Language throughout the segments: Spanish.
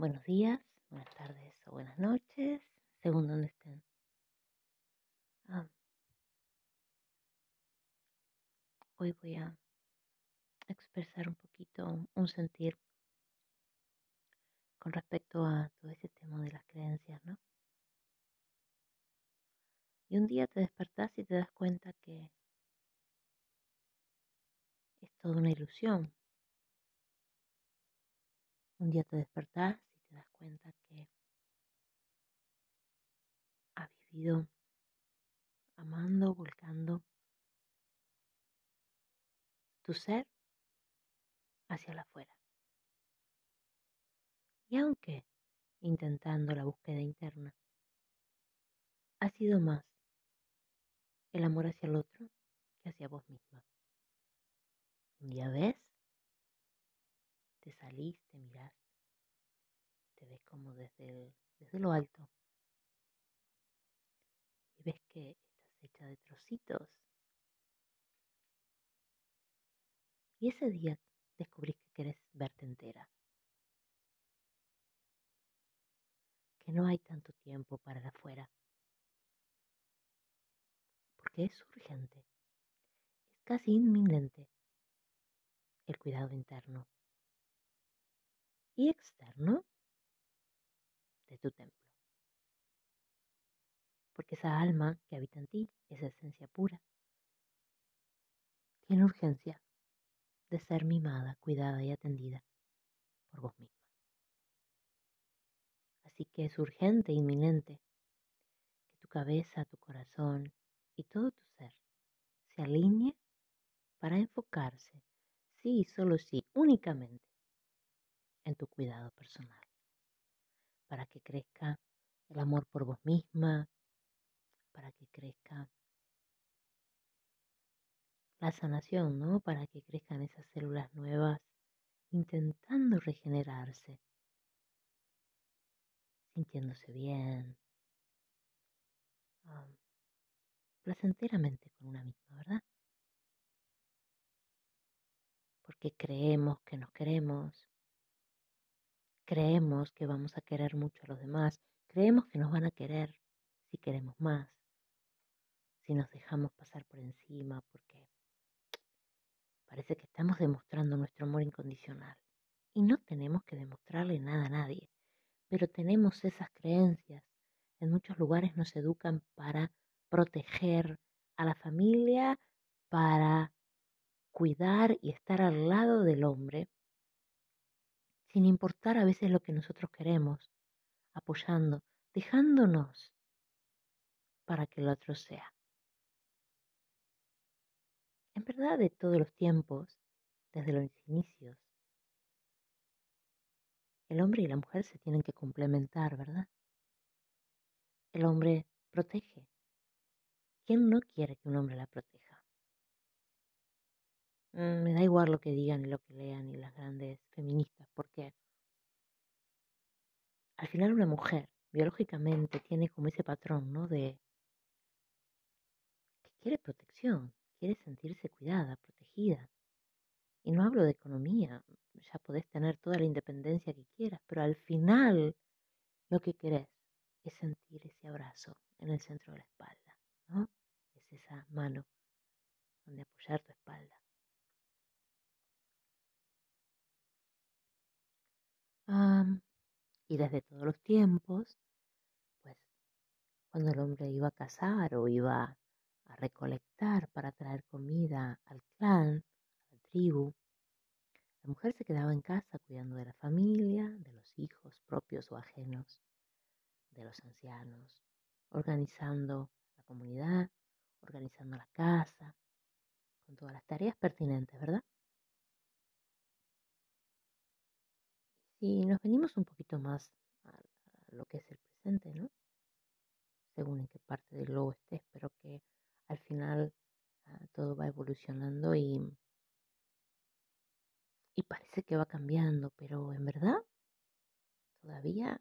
buenos días, buenas tardes o buenas noches, según donde estén. Ah, hoy voy a expresar un poquito un sentir con respecto a todo ese tema de las creencias, ¿no? Y un día te despertás y te das cuenta que es toda una ilusión. Un día te despertás cuenta que has vivido amando, volcando tu ser hacia la afuera. Y aunque intentando la búsqueda interna, ha sido más el amor hacia el otro que hacia vos misma. Un día ves, te salís, te te ves como desde, desde lo alto y ves que estás hecha de trocitos. Y ese día descubrís que querés verte entera. Que no hay tanto tiempo para afuera porque es urgente, es casi inminente el cuidado interno y externo de tu templo. Porque esa alma que habita en ti, esa esencia pura, tiene urgencia de ser mimada, cuidada y atendida por vos misma. Así que es urgente, inminente, que tu cabeza, tu corazón y todo tu ser se alinee para enfocarse, sí, solo sí, únicamente en tu cuidado personal, para que crezca el amor por vos misma, para que crezca la sanación, ¿no? Para que crezcan esas células nuevas intentando regenerarse, sintiéndose bien, placenteramente con una misma, ¿verdad? Porque creemos que nos queremos, creemos que vamos a querer mucho a los demás, creemos que nos van a querer si queremos más, si nos dejamos pasar por encima, porque parece que estamos demostrando nuestro amor incondicional. Y no tenemos que demostrarle nada a nadie, pero tenemos esas creencias. En muchos lugares nos educan para proteger a la familia, para cuidar y estar al lado del hombre, sin importar a veces lo que nosotros queremos, apoyando, dejándonos para que el otro sea. En verdad, de todos los tiempos, desde los inicios, el hombre y la mujer se tienen que complementar, ¿verdad? El hombre protege, ¿Quién no quiere que un hombre la proteja? Mm, me da igual lo que digan y lo que lean y las grandes feministas, porque al final una mujer biológicamente tiene como ese patrón, ¿no? De que quiere protección, quiere sentirse cuidada, protegida. Y no hablo de economía, ya podés tener toda la independencia que quieras, pero al final lo que querés es sentir ese abrazo en el centro de la espalda, ¿no? esa mano donde apoyar tu espalda. Y desde todos los tiempos, pues cuando el hombre iba a cazar o iba a recolectar para traer comida al clan, a la tribu, la mujer se quedaba en casa cuidando de la familia, de los hijos propios o ajenos, de los ancianos, organizando la comunidad organizando la casa, con todas las tareas pertinentes, ¿verdad? Si nos venimos un poquito más a, lo que es el presente, ¿no? Según en qué parte del globo estés, pero que al final ah, todo va evolucionando y, y parece que va cambiando, pero en verdad todavía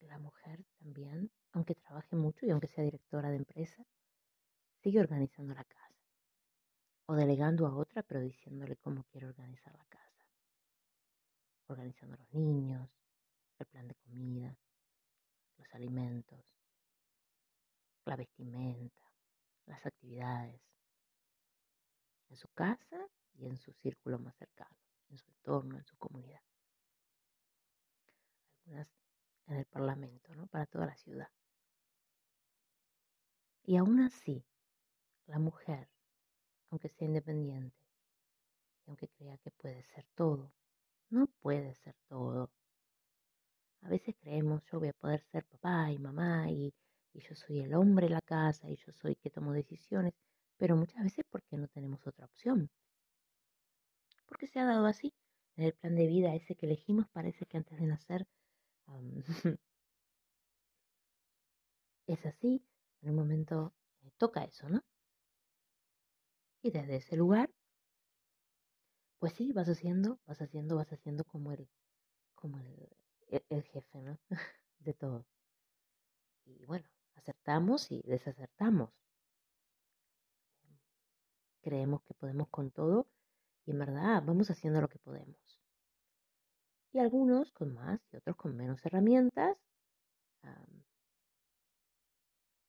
la mujer también, aunque trabaje mucho y aunque sea directora de empresa, sigue organizando la casa. O delegando a otra, pero diciéndole cómo quiere organizar la casa. Organizando los niños, el plan de comida, los alimentos, la vestimenta, las actividades, en su casa y en su círculo más cercano, en su entorno, en su comunidad. Algunas en el Parlamento, ¿no? Para toda la ciudad. Y aún así, la mujer, aunque sea independiente, y aunque crea que puede ser todo, no puede ser todo. A veces creemos, yo voy a poder ser papá y mamá y, yo soy el hombre de la casa y yo soy que tomo decisiones, pero muchas veces porque no tenemos otra opción. Porque se ha dado así. En el plan de vida ese que elegimos parece que antes de nacer es así. En un momento eh, toca eso, ¿no? Y desde ese lugar, pues sí, vas haciendo, vas haciendo, vas haciendo como el, como el, e, jefe, ¿no? de todo. Y bueno, acertamos y desacertamos creemos que podemos con todo y en verdad vamos haciendo lo que podemos. Y algunos con más y otros con menos herramientas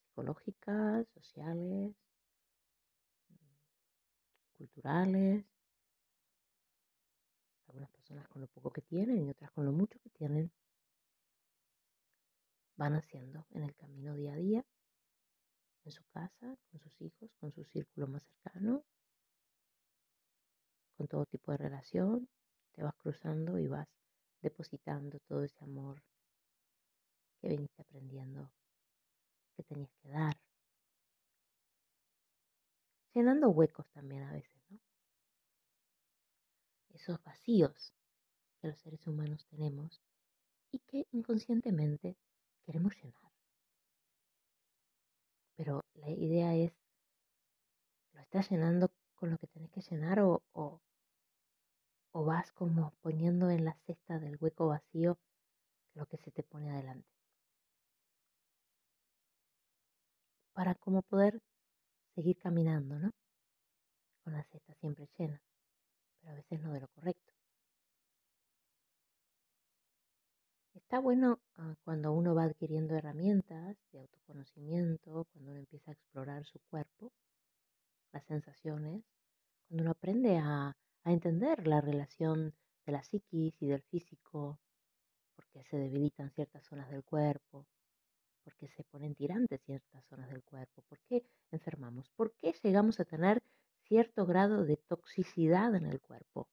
psicológicas, sociales, culturales. Personas con lo poco que tienen y otras con lo mucho que tienen. Van haciendo en el camino día a día en su casa, con sus hijos, con su círculo más cercano, con todo tipo de relación, te vas cruzando y vas depositando todo ese amor que viniste aprendiendo que tenías que dar. Llenando huecos también a veces, ¿no? Esos vacíos que los seres humanos tenemos y que inconscientemente queremos llenar. Pero la idea es, ¿lo estás llenando con lo que tenés que llenar o, vas como poniendo en la cesta del hueco vacío lo que se te pone adelante? Para como poder seguir caminando, ¿no? Con la cesta siempre llena, pero a veces no de lo correcto. Está bueno ah, cuando uno va adquiriendo herramientas de autoconocimiento, cuando uno empieza a explorar su cuerpo, las sensaciones, cuando uno aprende a, entender la relación de la psiquis y del físico, porque se debilitan ciertas zonas del cuerpo, porque se ponen tirantes ciertas zonas del cuerpo, por qué enfermamos, por qué llegamos a tener cierto grado de toxicidad en el cuerpo,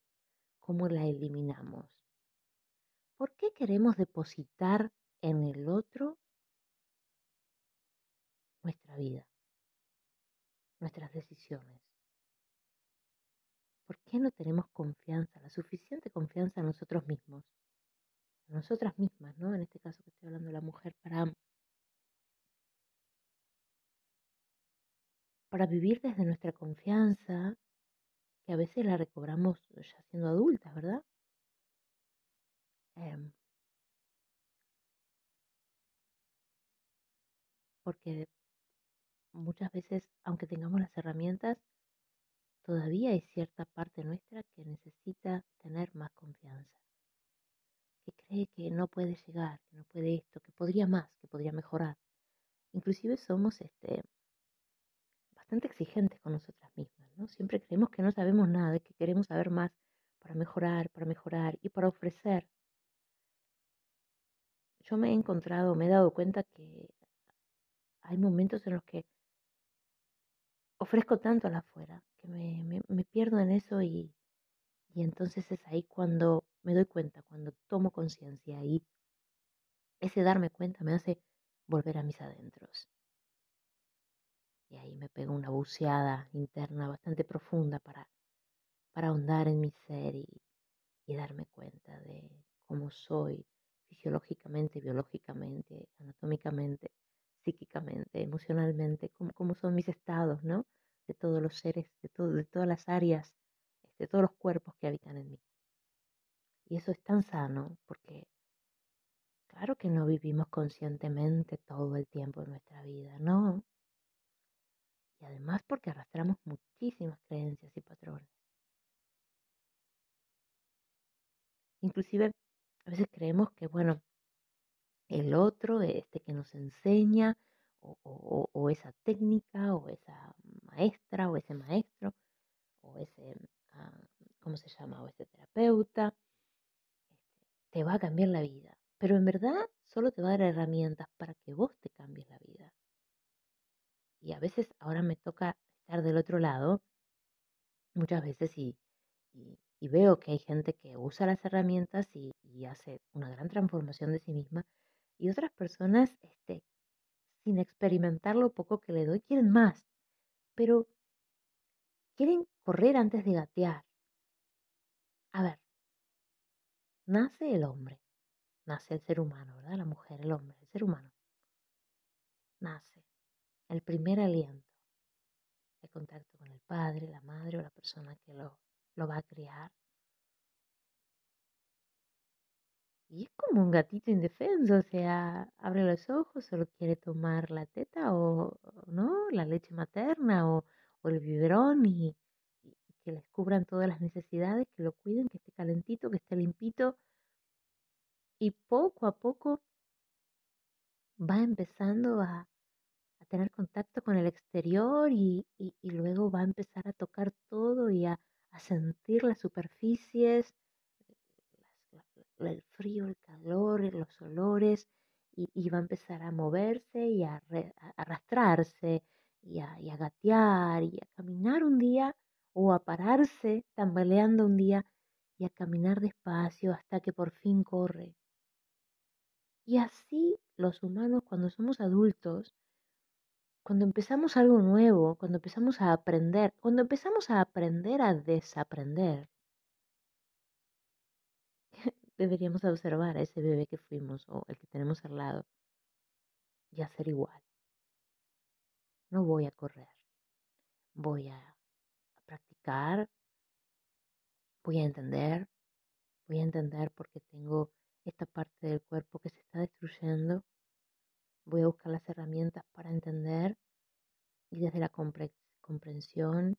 cómo la eliminamos ¿Por qué queremos depositar en el otro nuestra vida, nuestras decisiones? ¿Por qué no tenemos confianza, la suficiente confianza en nosotros mismos? En nosotras mismas, ¿no? En este caso que estoy hablando de la mujer, para, para vivir desde nuestra confianza, que a veces la recobramos ya siendo adultas, ¿verdad? Em, porque muchas veces, aunque tengamos las herramientas, todavía hay cierta parte nuestra que necesita tener más confianza, que cree que no puede llegar, que no puede esto, que podría más, que podría mejorar. Inclusive somos este, bastante exigentes con nosotras mismas, ¿no? Siempre creemos que no sabemos nada, que queremos saber más para mejorar, para mejorar y para ofrecer yo me he encontrado, me he dado cuenta que hay momentos en los que ofrezco tanto al afuera, que me, me, pierdo en eso y, y entonces es ahí cuando me doy cuenta, cuando tomo conciencia y ese darme cuenta me hace volver a mis adentros. Y ahí me pego una buceada interna bastante profunda para, para ahondar en mi ser y, y darme cuenta de cómo soy, fisiológicamente, biológicamente, anatómicamente, psíquicamente, emocionalmente, cómo, son mis estados, ¿no? De todos los seres, de, todas las áreas, de todos los cuerpos que habitan en mí. Y eso es tan sano porque claro que no vivimos conscientemente todo el tiempo de nuestra vida, ¿no? Y además porque arrastramos muchísimas creencias y patrones. Inclusive a veces creemos que, bueno, el otro, este que nos enseña, o, esa técnica, o esa maestra, o ese maestro, o ese, ah, ¿cómo se llama? O ese terapeuta, te va a cambiar la vida. Pero en verdad solo te va a dar herramientas para que vos te cambies la vida. Y a veces ahora me toca estar del otro lado, muchas veces, y, veo que hay gente que usa las herramientas y, y, hace una gran transformación de sí misma, y otras personas, este, sin experimentar lo poco que le doy, quieren más, pero quieren correr antes de gatear. A ver, nace el hombre, nace el ser humano, ¿verdad? La mujer, el hombre, el ser humano. Nace el primer aliento, el contacto con el padre, la madre o la persona que lo, lo va a criar. Y es como un gatito indefenso, o sea, abre los ojos, solo quiere tomar la teta o, no, la leche materna o, el biberón y, que les cubran todas las necesidades, que lo cuiden, que esté calentito, que esté limpito. Y poco a poco va empezando a, tener contacto con el exterior y, luego va a empezar a tocar todo y a, sentir las superficies, el frío, el calor, los olores, y, va a empezar a moverse y a, arrastrarse y a, y a gatear y a caminar un día o a pararse tambaleando un día y a caminar despacio hasta que por fin corre. Y así los humanos cuando somos adultos cuando empezamos algo nuevo, cuando empezamos a aprender, cuando empezamos a aprender a desaprender, deberíamos observar a ese bebé que fuimos o el que tenemos al lado y hacer igual. No voy a correr, voy a, practicar, voy a entender, voy a entender por qué tengo esta parte del cuerpo que se está destruyendo voy a buscar las herramientas para entender y desde la comprensión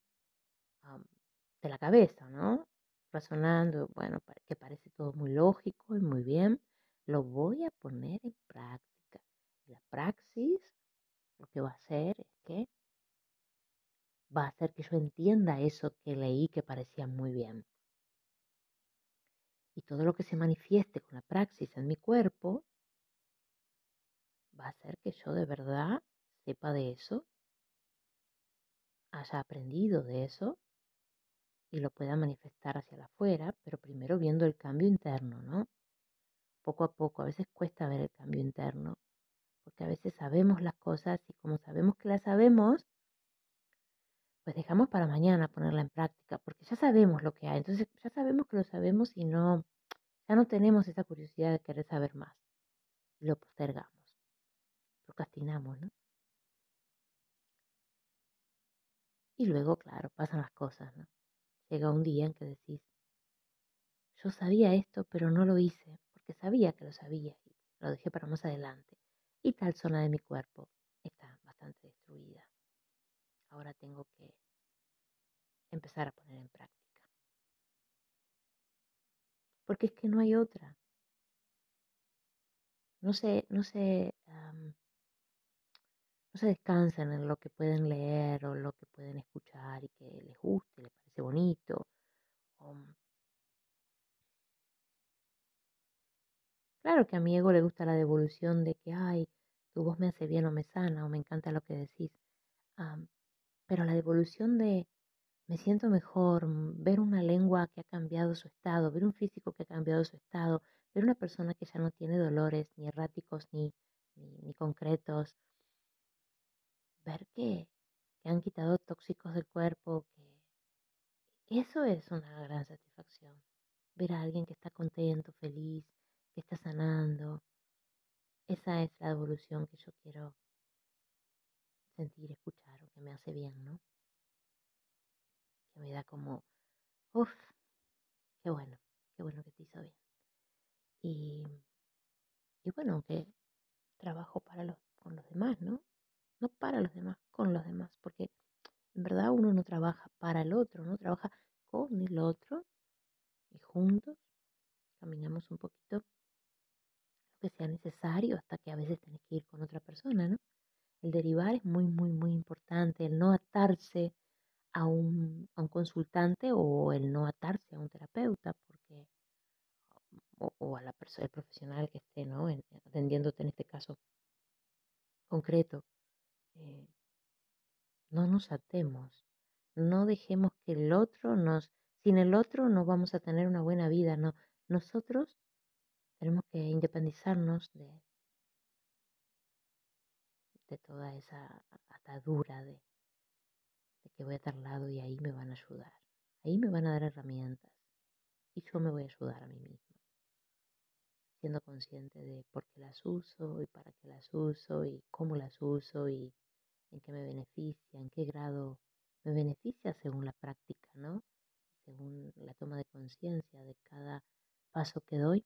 de la cabeza, ¿no? Razonando, bueno, que parece todo muy lógico y muy bien, lo voy a poner en práctica. La praxis lo que va a hacer es que va a hacer que yo entienda eso que leí que parecía muy bien. Y todo lo que se manifieste con la praxis en mi cuerpo va a ser que yo de verdad sepa de eso, haya aprendido de eso y lo pueda manifestar hacia afuera, pero primero viendo el cambio interno, ¿no? Poco a poco, a veces cuesta ver el cambio interno, porque a veces sabemos las cosas y como sabemos que las sabemos, pues dejamos para mañana ponerla en práctica, porque ya sabemos lo que hay, entonces ya sabemos que lo sabemos y no, ya no tenemos esa curiosidad de querer saber más lo postergamos procrastinamos, ¿no? Y luego, claro, pasan las cosas, ¿no? Llega un día en que decís, yo sabía esto, pero no lo hice, porque sabía que lo sabía y lo dejé para más adelante. Y tal zona de mi cuerpo está bastante destruida. Ahora tengo que empezar a poner en práctica. Porque es que no hay otra. No sé, no sé no se descansan en lo que pueden leer o lo que pueden escuchar y que les guste, les parece bonito. Mm claro que a mi ego le gusta la devolución de que, ay, tu voz me hace bien o me sana o me encanta lo que decís. pero la devolución de me siento mejor, ver una lengua que ha cambiado su estado, ver un físico que ha cambiado su estado, ver una persona que ya no tiene dolores ni erráticos ni, ni concretos, ver que, han quitado tóxicos del cuerpo, que eso es una gran satisfacción. Ver a alguien que está contento, feliz, que está sanando. Esa es la evolución que yo quiero sentir, escuchar o que me hace bien, ¿no? Que me da como, uff, qué bueno, qué bueno que te hizo bien. Y, y bueno, que trabajo para los, con los demás, ¿no? Para los demás, con los demás, porque en verdad uno no trabaja para el otro, no trabaja con el otro y juntos caminamos un poquito lo que sea necesario hasta que a veces tenés que ir con otra persona, ¿no? El derivar es muy, muy, muy importante, el no atarse a un, a un consultante o el no atarse a un terapeuta, porque o, a la persona, el profesional que esté, ¿no? atendiéndote en este caso concreto. Eh, no nos atemos, no dejemos que el otro nos, sin el otro no vamos a tener una buena vida, no. Nosotros tenemos que independizarnos de, de toda esa atadura de, de que voy a estar lado y ahí me van a ayudar. Ahí me van a dar herramientas y yo me voy a ayudar a mí misma. Siendo consciente de por qué las uso y para qué las uso y cómo las uso y en qué me beneficia, en qué grado me beneficia según la práctica, ¿no? Según la toma de conciencia de cada paso que doy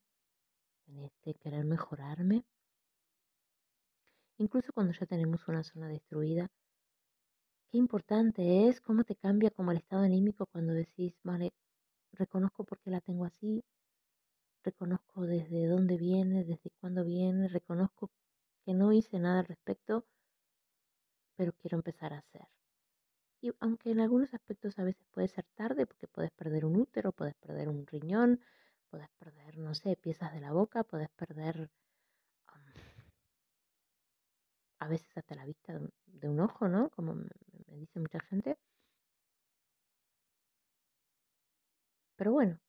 en este querer mejorarme. Incluso cuando ya tenemos una zona destruida, qué importante es cómo te cambia como el estado anímico cuando decís, vale, reconozco por qué la tengo así, reconozco desde dónde viene, desde cuándo viene, reconozco que no hice nada al respecto, pero quiero empezar a hacer. Y aunque en algunos aspectos a veces puede ser tarde, porque puedes perder un útero, puedes perder un riñón, puedes perder, no sé, piezas de la boca, puedes perder a veces hasta la vista de un, ojo, ¿no? Como me, dice mucha gente. Pero bueno,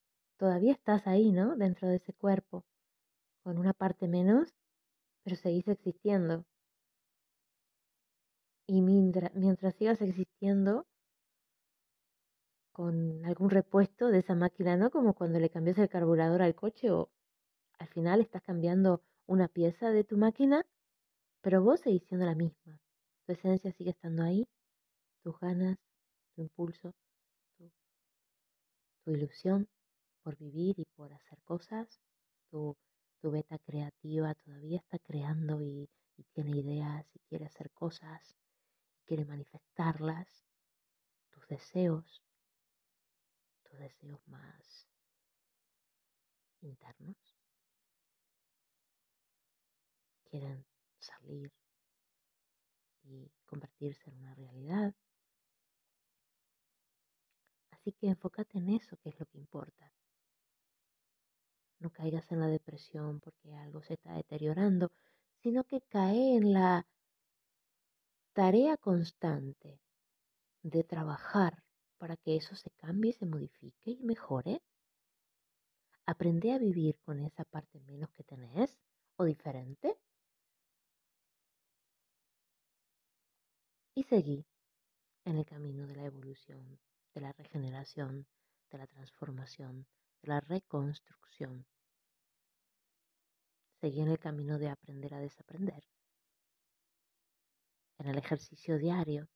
todavía estás ahí, ¿no? Dentro de ese cuerpo, con una parte menos, pero seguís existiendo. Y mientras, sigas existiendo, con algún repuesto de esa máquina, ¿no? Como cuando le cambias el carburador al coche o al final estás cambiando una pieza de tu máquina, pero vos seguís siendo la misma. Tu esencia sigue estando ahí, tus ganas, tu impulso, tu, ilusión por vivir y por hacer cosas, tu, tu beta creativa todavía está creando y, tiene ideas y quiere hacer cosas, quiere manifestarlas, tus deseos, tus deseos más internos quieren salir y convertirse en una realidad. Así que enfócate en eso, que es lo que importa. No caigas en la depresión porque algo se está deteriorando, sino que cae en la tarea constante de trabajar para que eso se cambie, se modifique y mejore? ¿Aprende a vivir con esa parte menos que tenés o diferente? Y seguí en el camino de la evolución, de la regeneración, de la transformación, la reconstrucción. Seguí en el camino de aprender a desaprender, en el ejercicio diario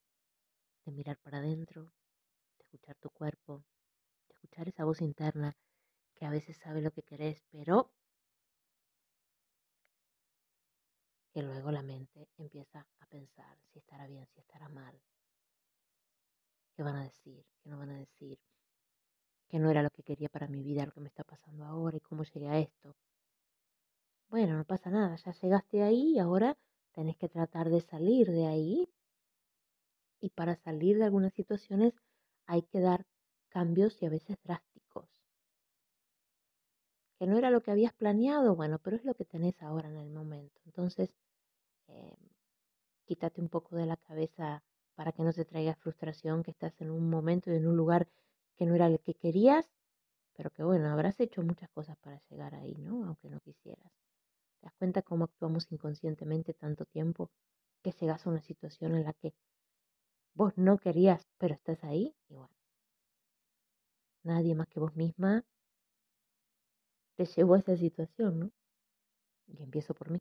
de mirar para adentro, escuchar tu cuerpo, de escuchar esa voz interna que a veces sabe lo que querés, pero que luego la mente empieza a pensar si estará bien, si estará mal, qué van a decir, qué no van a decir, que no era lo que quería para mi vida, lo que me está pasando ahora y cómo llegué a esto. Bueno, no pasa nada, ya llegaste ahí y ahora tenés que tratar de salir de ahí. Y para salir de algunas situaciones hay que dar cambios y a veces drásticos. Que no era lo que habías planeado, bueno, pero es lo que tenés ahora en el momento. Entonces, eh, quítate un poco de la cabeza para que no te traiga frustración que estás en un momento y en un lugar que no era el que querías, pero que bueno, habrás hecho muchas cosas para llegar ahí, ¿no? Aunque no quisieras. ¿Te das cuenta cómo actuamos inconscientemente tanto tiempo que llegas a una situación en la que vos no querías, pero estás ahí? Y bueno, nadie más que vos misma te llevó a esa situación, ¿no? Y empiezo por mí.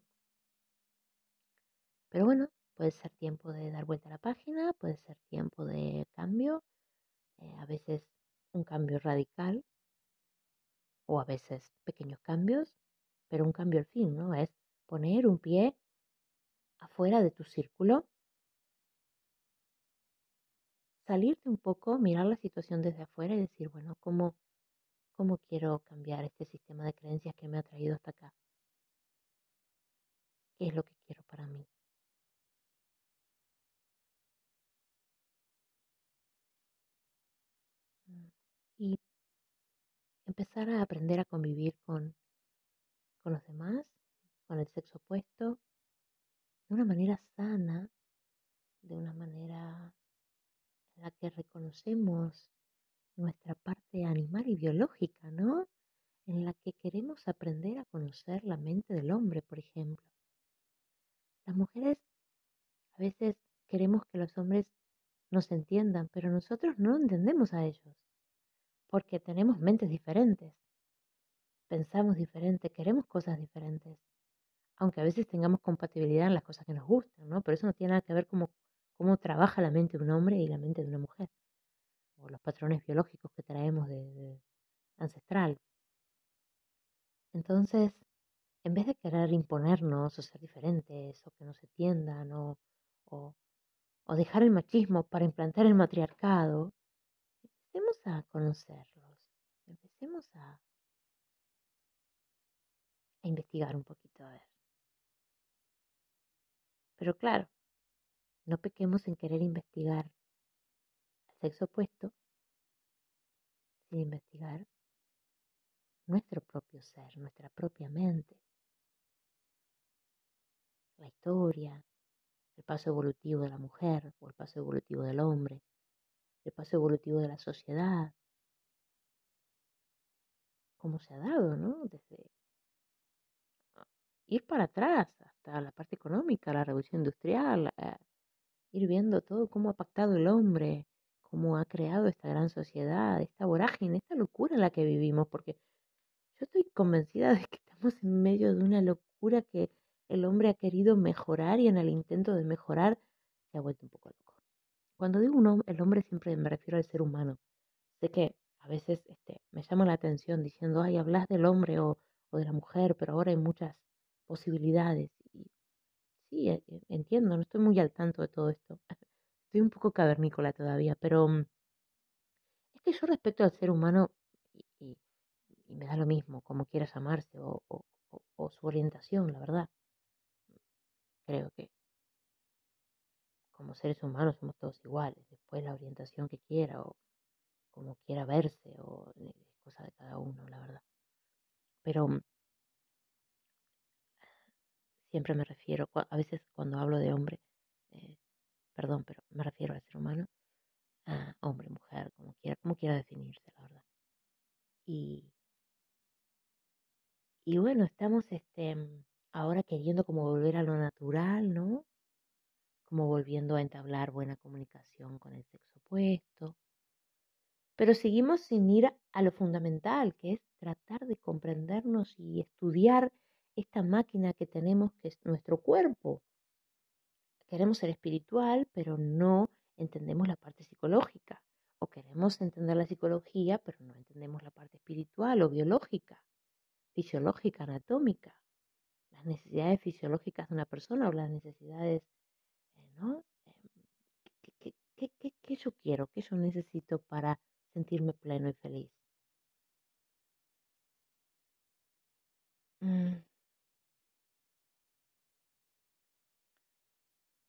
Pero bueno, puede ser tiempo de dar vuelta a la página, puede ser tiempo de cambio, eh, a veces un cambio radical o a veces pequeños cambios, pero un cambio al fin, ¿no? Es poner un pie afuera de tu círculo salirte un poco, mirar la situación desde afuera y decir, bueno, ¿cómo, cómo quiero cambiar este sistema de creencias que me ha traído hasta acá? qué es lo que quiero para mí. Mm, y empezar a aprender a convivir con, con los demás, con el sexo opuesto, de una manera sana, de una manera en la que reconocemos nuestra parte animal y biológica, ¿no? En la que queremos aprender a conocer la mente del hombre, por ejemplo. Las mujeres a veces queremos que los hombres nos entiendan, pero nosotros no entendemos a ellos, porque tenemos mentes diferentes, pensamos diferente, queremos cosas diferentes, aunque a veces tengamos compatibilidad en las cosas que nos gustan, ¿no? Pero eso no tiene nada que ver cómo, cómo trabaja la mente de un hombre y la mente de una mujer, o los patrones biológicos que traemos de ancestral. Entonces, en vez de querer imponernos o ser diferentes o que nos entiendan o, o, o dejar el machismo para implantar el matriarcado, empecemos a conocerlos, empecemos a, a investigar un poquito a ver. Pero claro, no pequemos en querer investigar al sexo opuesto sin investigar nuestro propio ser, nuestra propia mente la historia, el paso evolutivo de la mujer o el paso evolutivo del hombre, el paso evolutivo de la sociedad, cómo se ha dado, ¿no? Desde ir para atrás hasta la parte económica, la revolución industrial, ir viendo todo cómo ha pactado el hombre, cómo ha creado esta gran sociedad, esta vorágine, esta locura en la que vivimos, porque yo estoy convencida de que estamos en medio de una locura que el hombre ha querido mejorar y en el intento de mejorar se ha vuelto un poco loco. Cuando digo un el hombre siempre me refiero al ser humano. Sé que a veces este, me llama la atención diciendo, ay, hablas del hombre o, de la mujer, pero ahora hay muchas posibilidades. Y sí, e, e, entiendo, no estoy muy al tanto de todo esto. Estoy un poco cavernícola todavía, pero mm, es que yo respeto al ser humano y, me da lo mismo, como quieras llamarse o su orientación, la verdad. Creo que como seres humanos somos todos iguales. Después la orientación que quiera o como quiera verse o es cosa de cada uno, la verdad. Pero mm, siempre me refiero, a veces cuando hablo de hombre, eh, perdón, pero me refiero al ser humano, a hombre, mujer, como quiera, como quiera definirse, la verdad. Y, y bueno, estamos este mm, ahora queriendo como volver a lo natural, ¿no? Como volviendo a entablar buena comunicación con el sexo opuesto. Pero seguimos sin ir a lo fundamental, que es tratar de comprendernos y estudiar esta máquina que tenemos, que es nuestro cuerpo. Queremos ser espiritual, pero no entendemos la parte psicológica. O queremos entender la psicología, pero no entendemos la parte espiritual o biológica, fisiológica, anatómica las necesidades fisiológicas de una persona o las necesidades, ¿no? Em, ¿Qué, yo quiero? ¿Qué yo necesito para sentirme pleno y feliz? Mm.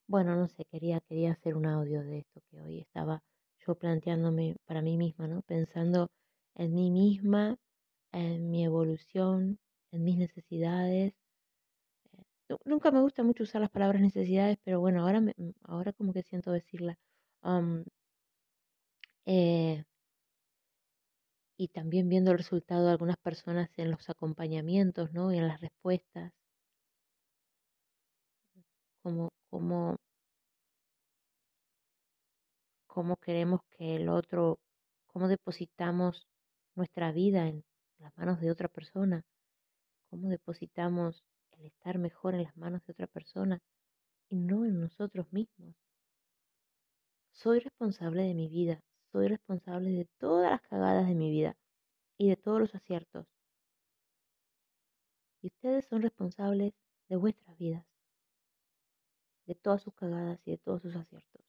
Bueno, no sé, quería, quería hacer un audio de esto que hoy estaba yo planteándome para mí misma, ¿no? Pensando en mí misma, en mi evolución, en mis necesidades, nunca me gusta mucho usar las palabras necesidades, pero bueno, ahora, me, mm, ahora como que siento decirla. Eh, y también viendo el resultado de algunas personas en los acompañamientos, ¿no? Y en las respuestas. Como, como, cómo queremos que el otro, cómo depositamos nuestra vida en las manos de otra persona, cómo depositamos el estar mejor en las manos de otra persona y no en nosotros mismos. Soy responsable de mi vida, soy responsable de todas las cagadas de mi vida y de todos los aciertos. Y ustedes son responsables de vuestras vidas, de todas sus cagadas y de todos sus aciertos.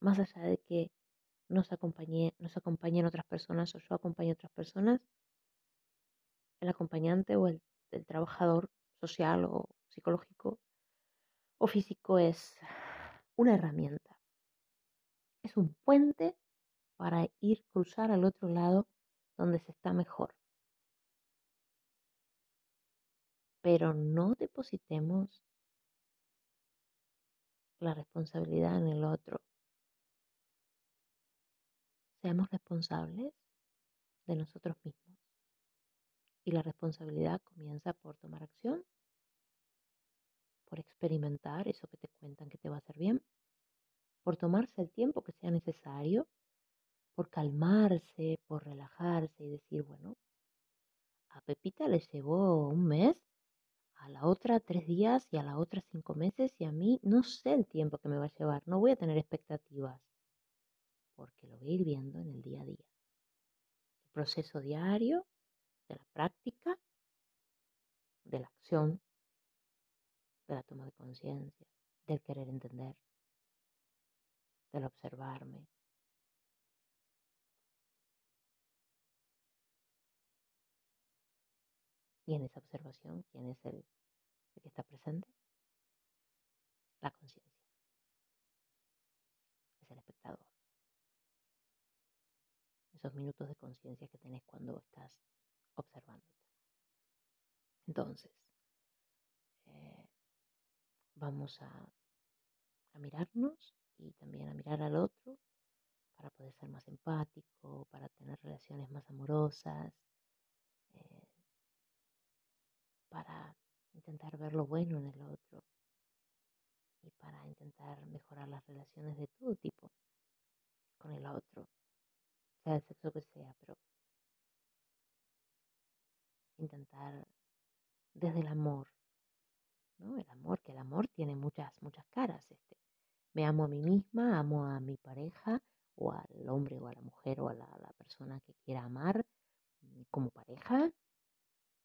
Más allá de que nos, acompañe, nos acompañen otras personas o yo acompañe a otras personas, el acompañante o el, trabajador social o psicológico o físico es una herramienta. Es un puente para ir cruzar al otro lado donde se está mejor. Pero no depositemos la responsabilidad en el otro. Seamos responsables de nosotros mismos. Y la responsabilidad comienza por tomar acción, por experimentar eso que te cuentan que te va a hacer bien, por tomarse el tiempo que sea necesario, por calmarse, por relajarse y decir, bueno, a Pepita le llevó un mes, a la otra tres días y a la otra cinco meses y a mí no sé el tiempo que me va a llevar, no voy a tener expectativas, porque lo voy a ir viendo en el día a día. Proceso diario de la práctica, de la acción, de la toma de conciencia, del querer entender, del observarme. Y en esa observación, ¿quién es el, que está presente? La conciencia. Es el espectador esos minutos de conciencia que tenés cuando estás observándote. Entonces, eh, vamos a, mirarnos y también a mirar al otro para poder ser más empático, para tener relaciones más amorosas, eh, para intentar ver lo bueno en el otro y para intentar mejorar las relaciones de todo tipo con el otro sea el sexo que sea, pero intentar desde el amor, ¿no? El amor, que el amor tiene muchas, muchas caras. Este. Me amo a mí misma, amo a mi pareja, o al hombre, o a la mujer, o a la, persona que quiera amar mm, como pareja.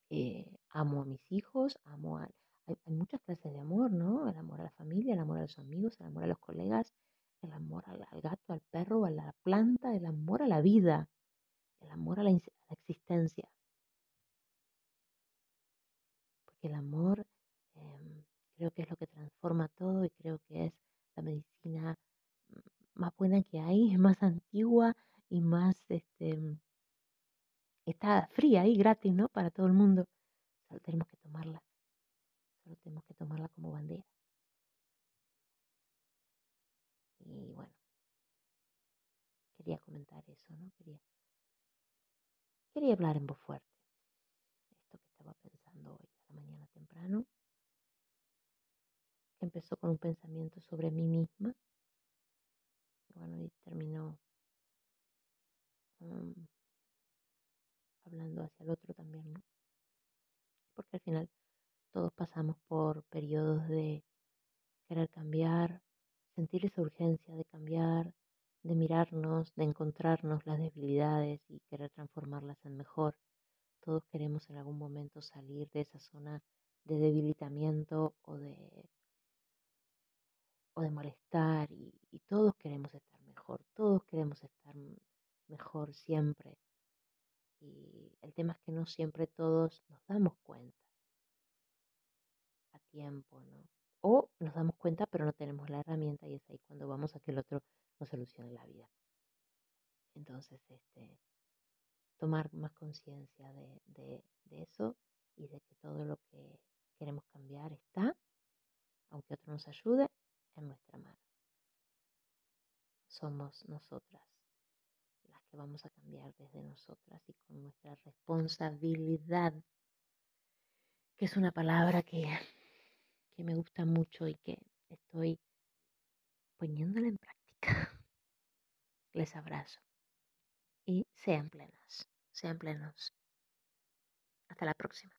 Eh, amo a mis hijos, amo a... Hay, hay, muchas clases de amor, ¿no? El amor a la familia, el amor a los amigos, el amor a los colegas, el amor al, gato, al perro, a la planta, el amor a la vida, el amor a la, existencia. Porque el amor em, creo que es lo que transforma todo y creo que es la medicina más buena que hay, más antigua y más, este, está fría y gratis, ¿no? Para todo el mundo. Solo tenemos que tomarla. Solo tenemos que tomarla como bandera. Y bueno, quería comentar eso, ¿no? Quería, quería hablar en voz fuerte. Esto que estaba pensando hoy a Empezó con un pensamiento sobre mí misma. Bueno, y terminó um, hablando hacia el otro también. Porque al final todos pasamos por periodos de querer cambiar, sentir esa urgencia de cambiar, de mirarnos, de encontrarnos las debilidades y querer transformarlas en mejor. Todos queremos en algún momento salir de esa zona de debilitamiento o de, o de malestar y, todos queremos estar mejor, todos queremos estar mejor siempre. Y el tema es que no siempre todos nos damos cuenta a tiempo, ¿no? O nos damos cuenta pero no tenemos la herramienta y es ahí cuando vamos a que el otro nos solucione la vida. Entonces, este, tomar más conciencia de, de eso y de que todo lo que queremos cambiar está, aunque otro nos ayude, en nuestra mano. Somos nosotras las que vamos a cambiar desde nosotras y con nuestra responsabilidad, que es una palabra que que me gusta mucho y que estoy poniéndola en práctica. Les abrazo y sean plenas, sean plenos. Hasta la próxima.